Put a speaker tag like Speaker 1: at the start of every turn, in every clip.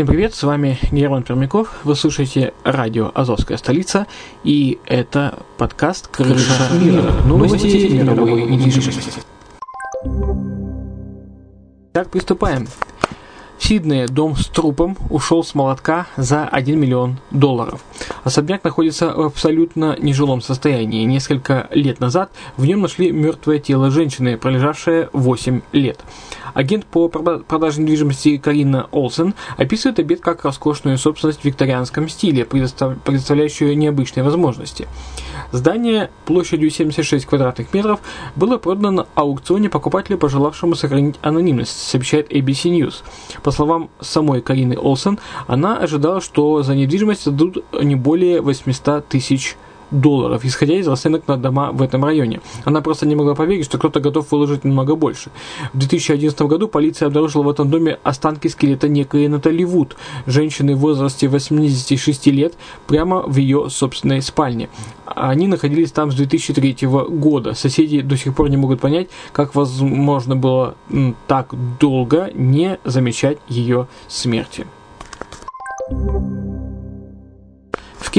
Speaker 1: Всем привет, с вами Герман Пермяков, вы слушаете радио «Азовская столица», и это подкаст «Крыша мира. Новости мировой недвижимости». Так, приступаем. В Сиднее дом с трупом ушел с молотка за 1 миллион долларов. Особняк находится в абсолютно нежилом состоянии. Несколько лет назад в нем нашли мертвое тело женщины, пролежавшее 8 лет. Агент по продаже недвижимости Карина Олсен описывает объект как роскошную собственность в викторианском стиле, предоставляющую необычные возможности. Здание площадью 76 квадратных метров было продано на аукционе покупателю, пожелавшему сохранить анонимность, сообщает ABC News. По словам самой Карины Олсен, она ожидала, что за недвижимость дадут не более 800 тысяч долларов долларов, исходя из расценок на дома в этом районе. Она просто не могла поверить, что кто-то готов выложить немного больше. В 2011 году полиция обнаружила в этом доме останки скелета некой Натали Вуд, женщины в возрасте 86 лет, прямо в ее собственной спальне. Они находились там с 2003 года. Соседи до сих пор не могут понять, как возможно было так долго не замечать ее смерти. В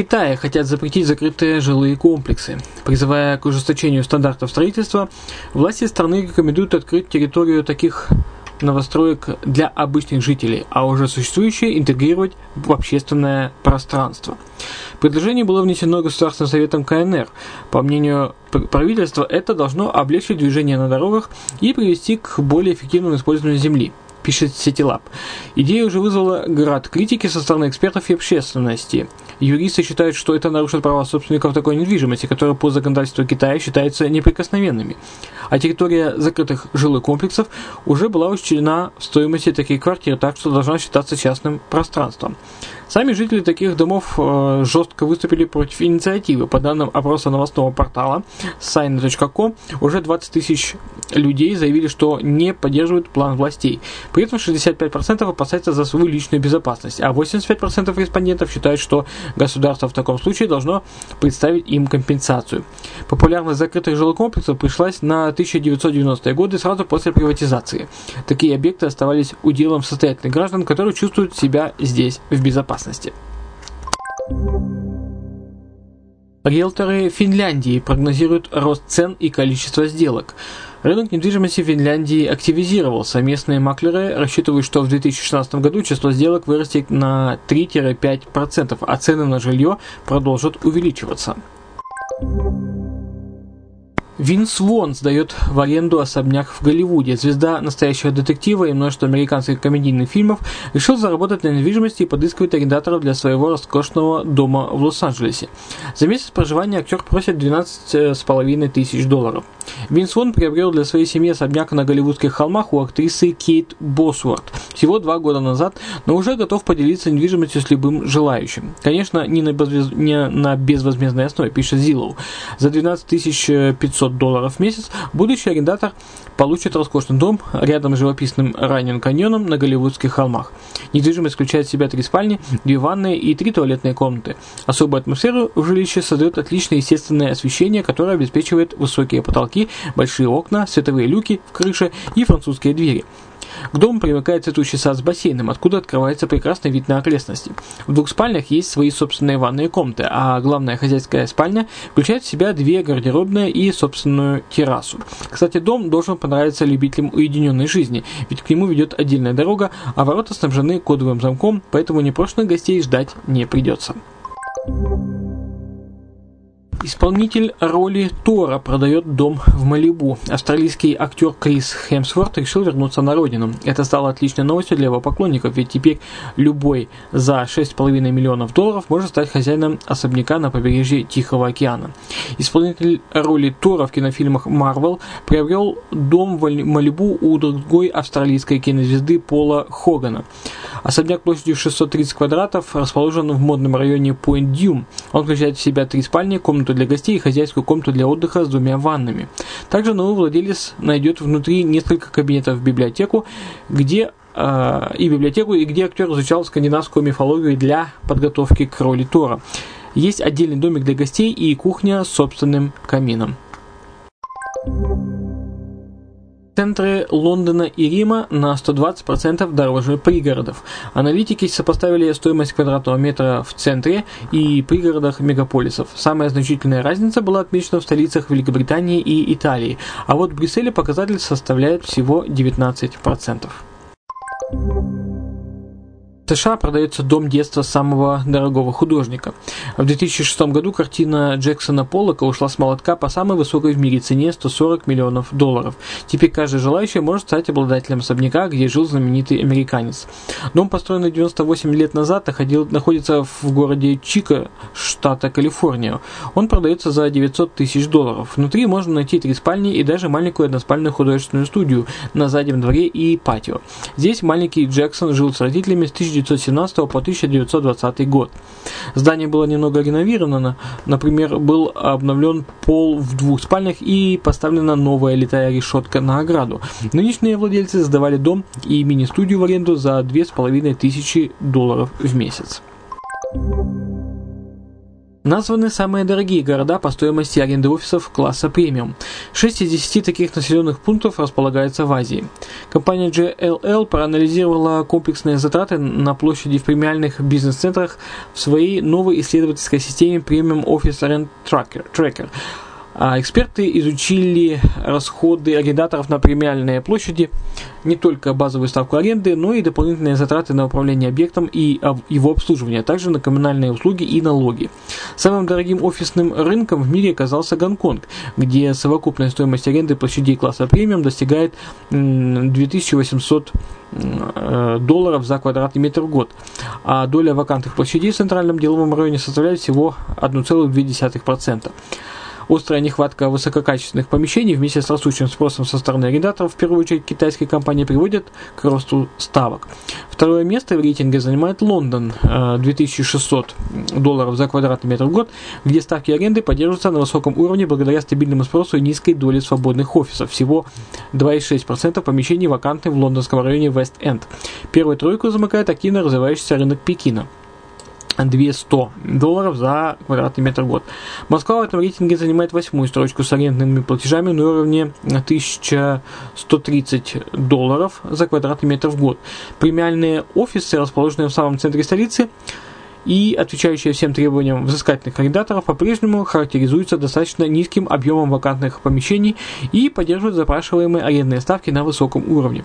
Speaker 1: Китае хотят запретить закрытые жилые комплексы. Призывая к ужесточению стандартов строительства, власти страны рекомендуют открыть территорию таких новостроек для обычных жителей, а уже существующие интегрировать в общественное пространство. Предложение было внесено Государственным советом КНР. По мнению правительства, это должно облегчить движение на дорогах и привести к более эффективному использованию земли пишет Сетилаб. Идея уже вызвала град критики со стороны экспертов и общественности. Юристы считают, что это нарушит права собственников такой недвижимости, которая по законодательству Китая считается неприкосновенными. А территория закрытых жилых комплексов уже была учтена в стоимости таких квартир, так что должна считаться частным пространством. Сами жители таких домов э, жестко выступили против инициативы. По данным опроса новостного портала sign.com, уже 20 тысяч людей заявили, что не поддерживают план властей. При этом 65% опасаются за свою личную безопасность, а 85% респондентов считают, что государство в таком случае должно представить им компенсацию. Популярность закрытых жилых комплексов пришлась на 1990-е годы сразу после приватизации. Такие объекты оставались уделом состоятельных граждан, которые чувствуют себя здесь в безопасности безопасности. Риэлторы Финляндии прогнозируют рост цен и количество сделок. Рынок недвижимости Финляндии активизировался. Местные маклеры рассчитывают, что в 2016 году число сделок вырастет на 3-5%, а цены на жилье продолжат увеличиваться. Винс Вон сдает в аренду особняк в Голливуде. Звезда настоящего детектива и множество американских комедийных фильмов решил заработать на недвижимости и подыскивает арендаторов для своего роскошного дома в Лос-Анджелесе. За месяц проживания актер просит 12,5 тысяч долларов. Винс Вон приобрел для своей семьи особняк на голливудских холмах у актрисы Кейт Босворт всего два года назад, но уже готов поделиться недвижимостью с любым желающим. Конечно, не на, безвоз... не на безвозмездной основе, пишет Зиллоу. За 12 500 500 долларов в месяц, будущий арендатор получит роскошный дом рядом с живописным ранним каньоном на Голливудских холмах. Недвижимость включает в себя три спальни, две ванные и три туалетные комнаты. Особую атмосферу в жилище создает отличное естественное освещение, которое обеспечивает высокие потолки, большие окна, световые люки в крыше и французские двери. К дому примыкает цветущий сад с бассейном, откуда открывается прекрасный вид на окрестности. В двух спальнях есть свои собственные ванные комнаты, а главная хозяйская спальня включает в себя две гардеробные и собственную террасу. Кстати, дом должен понравиться любителям уединенной жизни, ведь к нему ведет отдельная дорога, а ворота снабжены кодовым замком, поэтому непрошенных гостей ждать не придется. Исполнитель роли Тора продает дом в Малибу. Австралийский актер Крис Хемсворт решил вернуться на родину. Это стало отличной новостью для его поклонников, ведь теперь любой за 6,5 миллионов долларов может стать хозяином особняка на побережье Тихого океана. Исполнитель роли Тора в кинофильмах Marvel приобрел дом в Малибу у другой австралийской кинозвезды Пола Хогана. Особняк площадью 630 квадратов расположен в модном районе Point Dume. Он включает в себя три спальни, комнату для гостей и хозяйскую комнату для отдыха с двумя ваннами. Также новый владелец найдет внутри несколько кабинетов в библиотеку, где э, и библиотеку, и где актер изучал скандинавскую мифологию для подготовки к роли Тора. Есть отдельный домик для гостей и кухня с собственным камином. Центры Лондона и Рима на 120% дороже пригородов. Аналитики сопоставили стоимость квадратного метра в центре и пригородах мегаполисов. Самая значительная разница была отмечена в столицах Великобритании и Италии, а вот в Брюсселе показатель составляет всего 19%. США продается дом детства самого дорогого художника. В 2006 году картина Джексона Поллока ушла с молотка по самой высокой в мире цене 140 миллионов долларов. Теперь каждый желающий может стать обладателем особняка, где жил знаменитый американец. Дом, построенный 98 лет назад, находил, находится в городе Чика, штата Калифорния. Он продается за 900 тысяч долларов. Внутри можно найти три спальни и даже маленькую односпальную художественную студию на заднем дворе и патио. Здесь маленький Джексон жил с родителями с 1900 1917 по 1920 год. Здание было немного реновировано, например, был обновлен пол в двух спальнях и поставлена новая летая решетка на ограду. Нынешние владельцы сдавали дом и мини-студию в аренду за 2500 долларов в месяц. Названы самые дорогие города по стоимости аренды офисов класса премиум. 6 из 10 таких населенных пунктов располагаются в Азии. Компания JLL проанализировала комплексные затраты на площади в премиальных бизнес-центрах в своей новой исследовательской системе Premium Office Rent Tracker – эксперты изучили расходы арендаторов на премиальные площади, не только базовую ставку аренды, но и дополнительные затраты на управление объектом и его обслуживание, а также на коммунальные услуги и налоги. Самым дорогим офисным рынком в мире оказался Гонконг, где совокупная стоимость аренды площадей класса премиум достигает 2800 э, долларов за квадратный метр в год, а доля вакантных площадей в центральном деловом районе составляет всего 1,2%. Острая нехватка высококачественных помещений вместе с растущим спросом со стороны арендаторов, в первую очередь китайской компании, приводит к росту ставок. Второе место в рейтинге занимает Лондон, 2600 э, долларов за квадратный метр в год, где ставки аренды поддерживаются на высоком уровне благодаря стабильному спросу и низкой доле свободных офисов. Всего 2,6% помещений вакантны в лондонском районе Вест-Энд. Первую тройку замыкает активно развивающийся рынок Пекина. 200 долларов за квадратный метр в год. Москва в этом рейтинге занимает восьмую строчку с арендными платежами на уровне 1130 долларов за квадратный метр в год. Премиальные офисы, расположенные в самом центре столицы, и отвечающие всем требованиям взыскательных арендаторов по-прежнему характеризуются достаточно низким объемом вакантных помещений и поддерживают запрашиваемые арендные ставки на высоком уровне.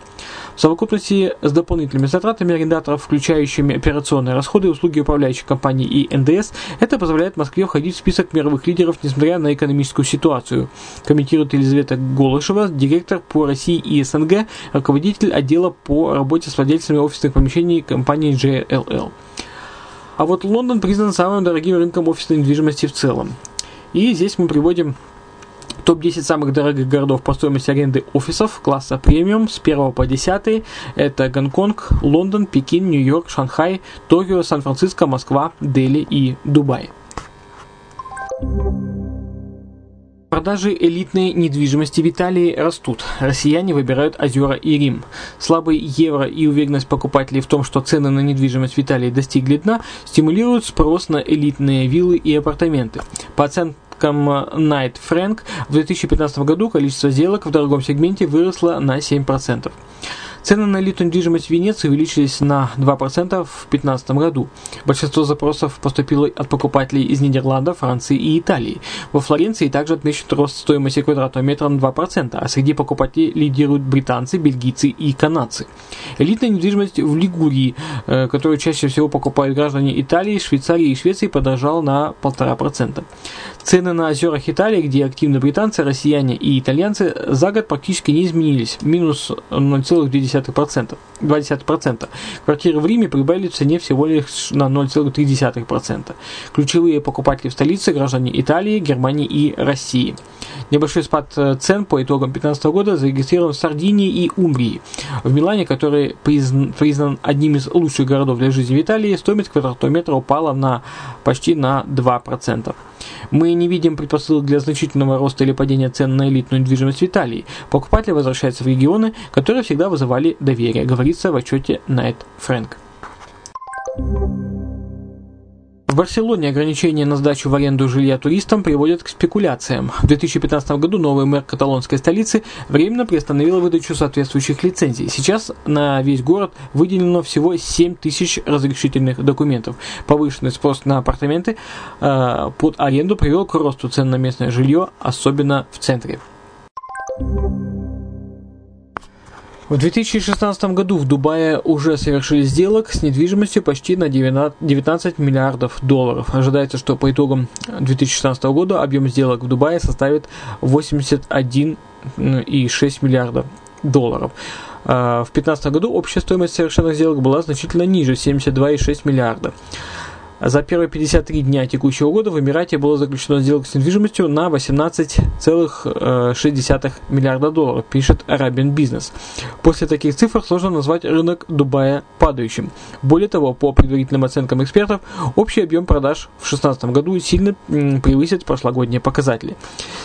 Speaker 1: В совокупности с дополнительными затратами арендаторов, включающими операционные расходы, услуги управляющих компаний и НДС, это позволяет Москве входить в список мировых лидеров, несмотря на экономическую ситуацию, комментирует Елизавета Голышева, директор по России и СНГ, руководитель отдела по работе с владельцами офисных помещений компании JLL. А вот Лондон признан самым дорогим рынком офисной недвижимости в целом. И здесь мы приводим топ-10 самых дорогих городов по стоимости аренды офисов класса премиум с 1 по 10. Это Гонконг, Лондон, Пекин, Нью-Йорк, Шанхай, Токио, Сан-Франциско, Москва, Дели и Дубай. Продажи элитной недвижимости в Италии растут. Россияне выбирают озера и Рим. Слабый евро и уверенность покупателей в том, что цены на недвижимость в Италии достигли дна, стимулируют спрос на элитные виллы и апартаменты. По оценкам Night Frank, в 2015 году количество сделок в дорогом сегменте выросло на 7%. Цены на элитную недвижимость в Венеции увеличились на 2% в 2015 году. Большинство запросов поступило от покупателей из Нидерландов, Франции и Италии. Во Флоренции также отмечен рост стоимости квадратного метра на 2%, а среди покупателей лидируют британцы, бельгийцы и канадцы. Элитная недвижимость в Лигурии, э, которую чаще всего покупают граждане Италии, Швейцарии и Швеции, подорожала на 1,5%. Цены на озерах Италии, где активны британцы, россияне и итальянцы, за год практически не изменились. Минус 0,2%. 0,2%. Квартиры в Риме прибавили в цене всего лишь на 0,3%. Ключевые покупатели в столице – граждане Италии, Германии и России. Небольшой спад э, цен по итогам 2015 года зарегистрирован в Сардинии и Умбрии. В Милане, который признан, признан одним из лучших городов для жизни в Италии, стоимость квадратного метра упала на почти на 2%. Мы не видим предпосылок для значительного роста или падения цен на элитную недвижимость в Италии. Покупатели возвращаются в регионы, которые всегда вызывали доверие, говорится в отчете Night Frank. В Барселоне ограничения на сдачу в аренду жилья туристам приводят к спекуляциям. В 2015 году новый мэр каталонской столицы временно приостановил выдачу соответствующих лицензий. Сейчас на весь город выделено всего 7 тысяч разрешительных документов. Повышенный спрос на апартаменты э, под аренду привел к росту цен на местное жилье, особенно в центре. В 2016 году в Дубае уже совершили сделок с недвижимостью почти на 19 миллиардов долларов. Ожидается, что по итогам 2016 года объем сделок в Дубае составит 81,6 миллиарда долларов. А в 2015 году общая стоимость совершенных сделок была значительно ниже – 72,6 миллиарда. За первые 53 дня текущего года в Эмирате было заключено сделка с недвижимостью на 18,6 миллиарда долларов, пишет Arabian Business. После таких цифр сложно назвать рынок Дубая падающим. Более того, по предварительным оценкам экспертов, общий объем продаж в 2016 году сильно превысит прошлогодние показатели.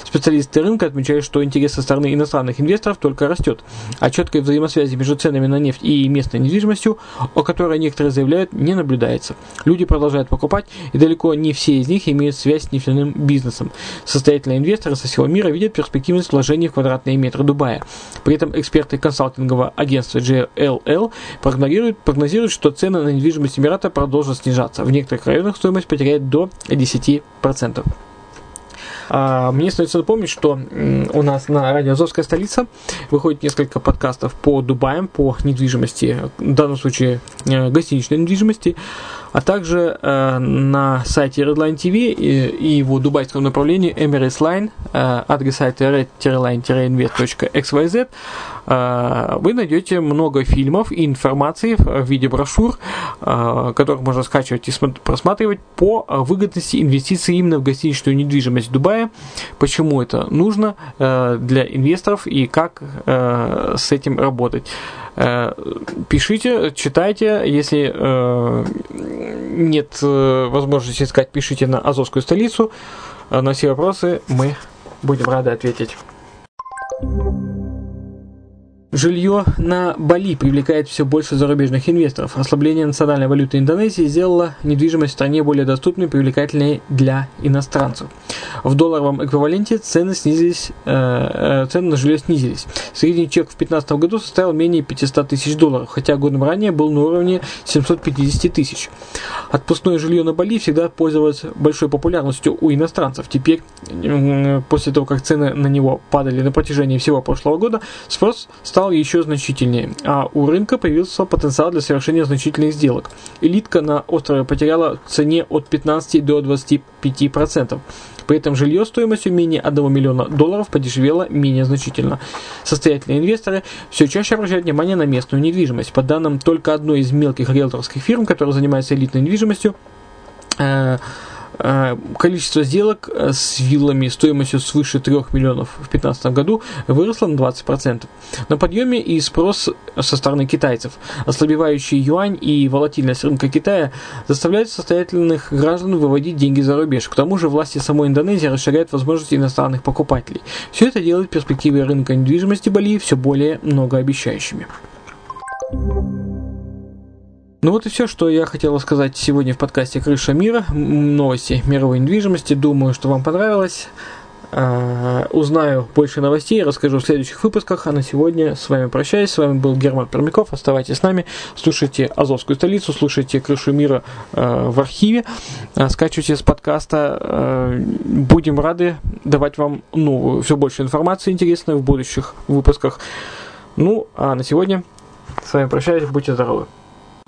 Speaker 1: Специалисты рынка отмечают, что интерес со стороны иностранных инвесторов только растет, а четкой взаимосвязи между ценами на нефть и местной недвижимостью, о которой некоторые заявляют, не наблюдается. Люди продолжают продолжают покупать, и далеко не все из них имеют связь с нефтяным бизнесом. Состоятельные инвесторы со всего мира видят перспективность вложений в квадратные метры Дубая. При этом эксперты консалтингового агентства JLL прогнозируют, прогнозируют, что цены на недвижимость Эмирата продолжат снижаться. В некоторых районах стоимость потеряет до 10%. А, мне остается напомнить, что у нас на радио «Азовская столица» выходит несколько подкастов по Дубаям, по недвижимости, в данном случае э, гостиничной недвижимости, а также э, на сайте Redline TV и, и его дубайском направлении Emirates Line, э, адрес сайта red-line-invest.xyz, вы найдете много фильмов и информации в виде брошюр, э, которых можно скачивать и просматривать по выгодности инвестиций именно в гостиничную недвижимость в Дубае, почему это нужно э, для инвесторов и как э, с этим работать. Э, пишите, читайте, если э, нет э, возможности искать, пишите на Азовскую столицу. На все вопросы мы будем рады ответить. Жилье на Бали привлекает все больше зарубежных инвесторов. Ослабление национальной валюты Индонезии сделало недвижимость в стране более доступной и привлекательной для иностранцев. В долларовом эквиваленте цены, снизились, э, э цены на жилье снизились. Средний чек в 2015 году составил менее 500 тысяч долларов, хотя годом ранее был на уровне 750 тысяч. Отпускное жилье на Бали всегда пользовалось большой популярностью у иностранцев. Теперь, после того, как цены на него падали на протяжении всего прошлого года, спрос стал стал еще значительнее, а у рынка появился потенциал для совершения значительных сделок. Элитка на острове потеряла в цене от 15 до 25%. При этом жилье стоимостью менее 1 миллиона долларов подешевело менее значительно. Состоятельные инвесторы все чаще обращают внимание на местную недвижимость. По данным только одной из мелких риэлторских фирм, которая занимается элитной недвижимостью, Э, количество сделок э, с виллами стоимостью свыше 3 миллионов в 2015 году выросло на 20%. На подъеме и спрос со стороны китайцев. Ослабевающий юань и волатильность рынка Китая заставляют состоятельных граждан выводить деньги за рубеж. К тому же власти самой Индонезии расширяют возможности иностранных покупателей. Все это делает перспективы рынка недвижимости Бали все более многообещающими. Ну вот и все, что я хотел сказать сегодня в подкасте «Крыша мира», новости мировой недвижимости. Думаю, что вам понравилось. Uh, узнаю больше новостей, расскажу в следующих выпусках. А на сегодня с вами прощаюсь. С вами был Герман Пермяков. Оставайтесь с нами. Слушайте Азовскую столицу, слушайте Крышу мира uh, в архиве. Uh, скачивайте с подкаста. Будем рады давать вам ну, все больше информации интересной в будущих выпусках. Ну, а на сегодня с вами прощаюсь. Будьте здоровы.